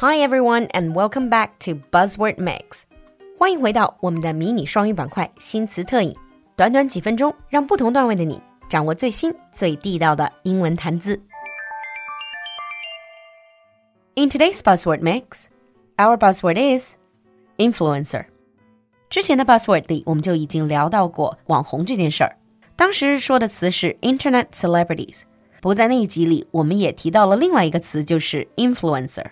Hi everyone and welcome back to Buzzword Mix。欢迎回到我们的迷你双语板块新词特饮，短短几分钟，让不同段位的你掌握最新最地道的英文谈资。In today's Buzzword Mix, our buzzword is influencer。之前的 buzzword 里，我们就已经聊到过网红这件事儿，当时说的词是 Internet celebrities。不过在那一集里，我们也提到了另外一个词，就是 influencer。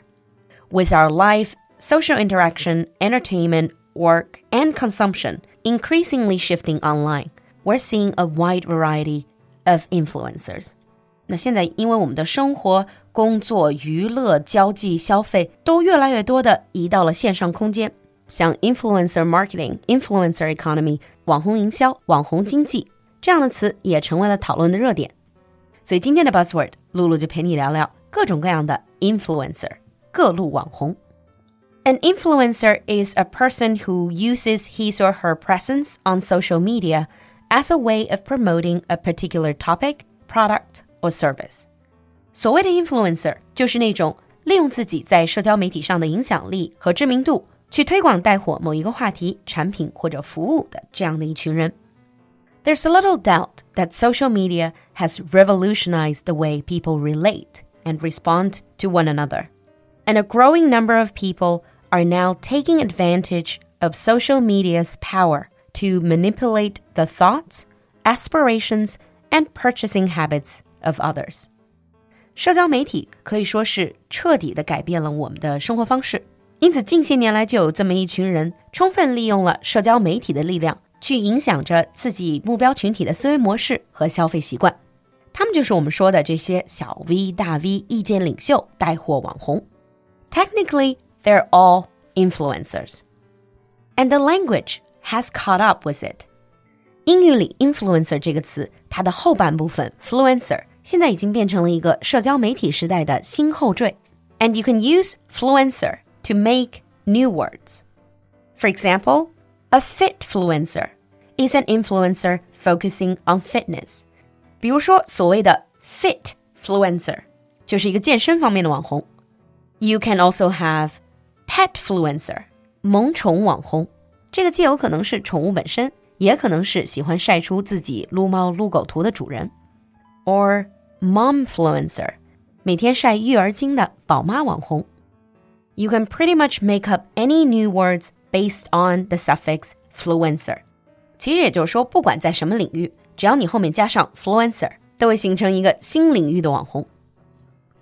with our life, social interaction, entertainment, work, and consumption increasingly shifting online, we're seeing a wide variety of influencers. 那现在，因为我们的生活、工作、娱乐、交际、消费都越来越多的移到了线上空间，像 influencer marketing、influencer economy、网红营销、网红经济这样的词也成为了讨论的热点。所以今天的 buzzword，露露就陪你聊聊各种各样的 influencer。 各路网红。An influencer is a person who uses his or her presence on social media as a way of promoting a particular topic, product, or service. 所谓的 influencer 就是那种利用自己在社交媒体上的影响力和知名度，去推广带火某一个话题、产品或者服务的这样的一群人。There's a little doubt that social media has revolutionized the way people relate and respond to one another and a growing number of people are now taking advantage of social media's power to manipulate the thoughts, aspirations, and purchasing habits of others. 社交媒体可以说是彻底的改变了我们的生活方式，因此近些年来就有这么一群人，充分利用了社交媒体的力量，去影响着自己目标群体的思维模式和消费习惯。他们就是我们说的这些小 V、大 V、意见领袖、带货网红。 Technically, they're all influencers. And the language has caught up with it. 英语里 influencer 这个词，它的后半部分 fluencer 现在已经变成了一个社交媒体时代的新后缀。And you can use fluencer to make new words. For example, a fit fluencer is an influencer focusing on fitness. 比如说，所谓的 fit fluencer 就是一个健身方面的网红。 you can also have pet fluencer，萌宠网红。这个既有可能是宠物本身，也可能是喜欢晒出自己撸猫撸狗图的主人。Or mom fluencer，每天晒育儿经的宝妈网红。You can pretty much make up any new words based on the suffix fluencer。其实也就是说，不管在什么领域，只要你后面加上 fluencer，都会形成一个新领域的网红。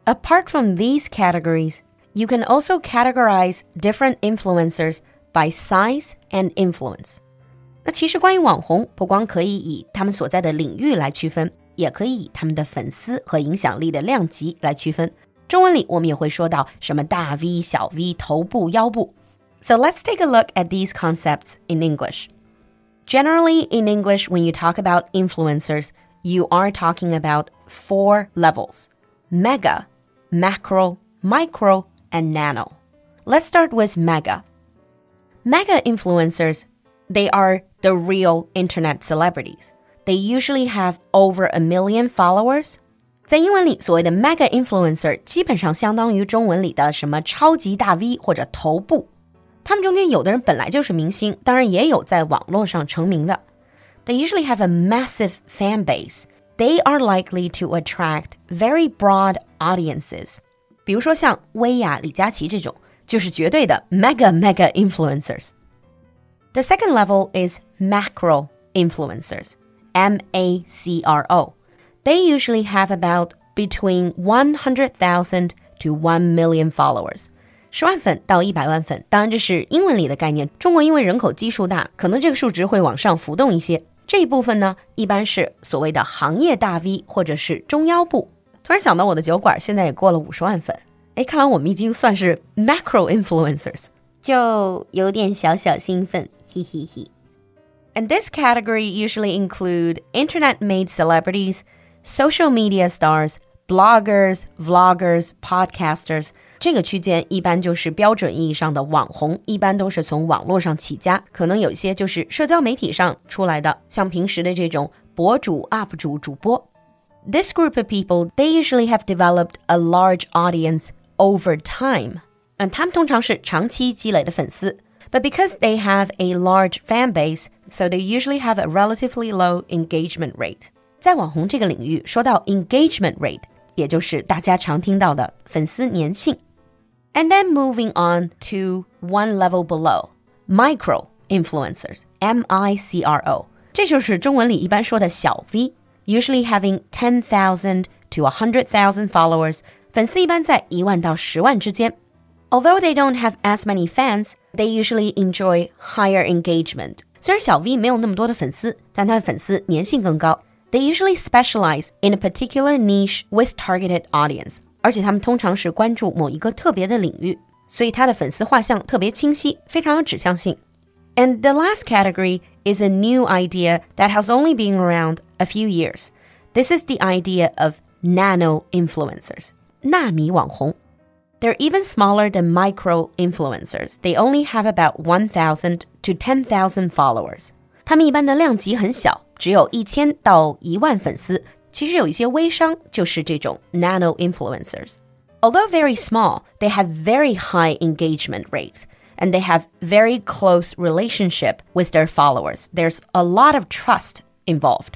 Apart from these categories, you can also categorize different influencers by size and influence. 那其实关于网红，不光可以以他们所在的领域来区分，也可以以他们的粉丝和影响力的量级来区分。中文里我们也会说到什么大 V、小 V、头部、腰部。So let's take a look at these concepts in English. Generally, in English, when you talk about influencers, you are talking about four levels mega, macro, micro, and nano. Let's start with mega. Mega influencers, they are the real internet celebrities. They usually have over a million followers. 在英文里，所谓的 mega influencer 基本上相当于中文里的什么超级大 V 或者头部。他们中间有的人本来就是明星，当然也有在网络上成名的。They usually have a massive fan base they are likely to attract very broad audiences. 比如说像薇娅、李佳琦这种，就是绝对的 mega mega influencers. The second level is macro influencers, M A C R O. They usually have about between 100,000 to 1 million followers. 十万粉到一百万粉，当然这是英文里的概念。中国因为人口基数大，可能这个数值会往上浮动一些。 这一部分呢，一般是所谓的行业大 V 或者是中腰部。突然想到我的酒馆现在也过了五十万粉，哎，看来我们已经算是 macro influencers，就有点小小兴奋，嘿嘿嘿。And this category usually include internet-made celebrities, social media stars, bloggers, vloggers, podcasters。 这个区间一般就是标准意义上的网红，一般都是从网络上起家，可能有一些就是社交媒体上出来的，像平时的这种博主、UP 主、主播。This group of people, they usually have developed a large audience over time. 嗯，他们通常是长期积累的粉丝。But because they have a large fan base, so they usually have a relatively low engagement rate. 在网红这个领域，说到 engagement rate， 也就是大家常听到的粉丝粘性。And then moving on to one level below, micro influencers, M I C R O，这就是中文里一般说的小 V，usually having ten thousand to a hundred thousand followers，粉丝一般在一万到十万之间。Although they don't have as many fans, they usually enjoy higher engagement. 虽然小 V 没有那么多的粉丝，但他的粉丝粘性更高。 They usually specialize in a particular niche with targeted audience. 而且他们通常是关注某一个特别的领域，所以他的粉丝画像特别清晰，非常有指向性。And the last category is a new idea that has only been around a few years. This is the idea of nano influencers. 纳米网红。they're even smaller than micro influencers. They only have about 1,000 to 10,000 followers. 他们一般的量级很小， 只有一千到一万粉丝。其实有一些微商就是这种 nano influencers. Although very small, they have very high engagement rates and they have very close relationship with their followers. There's a lot of trust involved.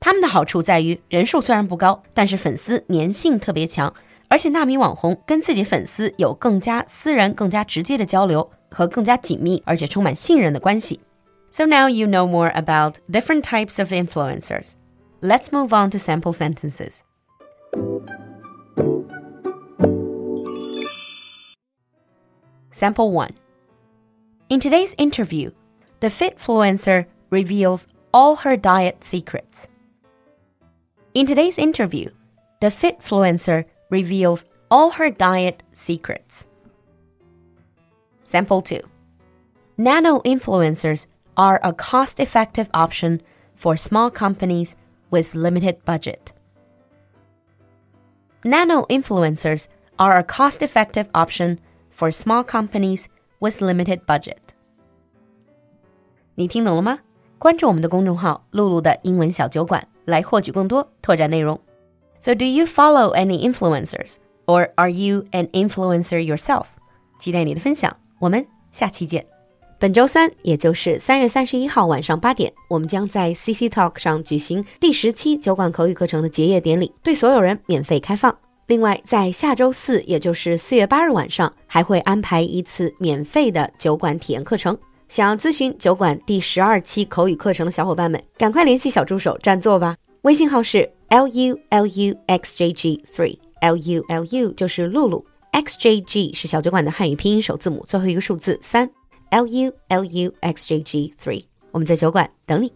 他们的好处在于人数虽然不高，但是粉丝粘性特别强。而且纳米网红跟自己粉丝有更加私人、更加直接的交流和更加紧密而且充满信任的关系。So now you know more about different types of influencers. Let's move on to sample sentences. Sample 1. In today's interview, the Fitfluencer reveals all her diet secrets. In today's interview, the Fitfluencer reveals all her diet secrets. Sample 2 Nano influencers are a cost effective option for small companies with limited budget. Nano influencers are a cost effective option for small companies with limited budget. 你听懂了吗？关注我们的公众号“露露的英文小酒馆”来获取更多拓展内容。so, do you follow any influencers, or are you an influencer yourself? 期待你的分享，我们下期见。 本周三，也就是三月三十一号晚上八点，我们将在 CC Talk 上举行第十期酒馆口语课程的结业典礼，对所有人免费开放。另外，在下周四，也就是四月八日晚上，还会安排一次免费的酒馆体验课程。想要咨询酒馆第十二期口语课程的小伙伴们，赶快联系小助手占座吧。微信号是 l u l u x j g three，l u l u 就是露露，x j g 是小酒馆的汉语拼音首字母，最后一个数字三，l u l u x j g three，我们在酒馆等你。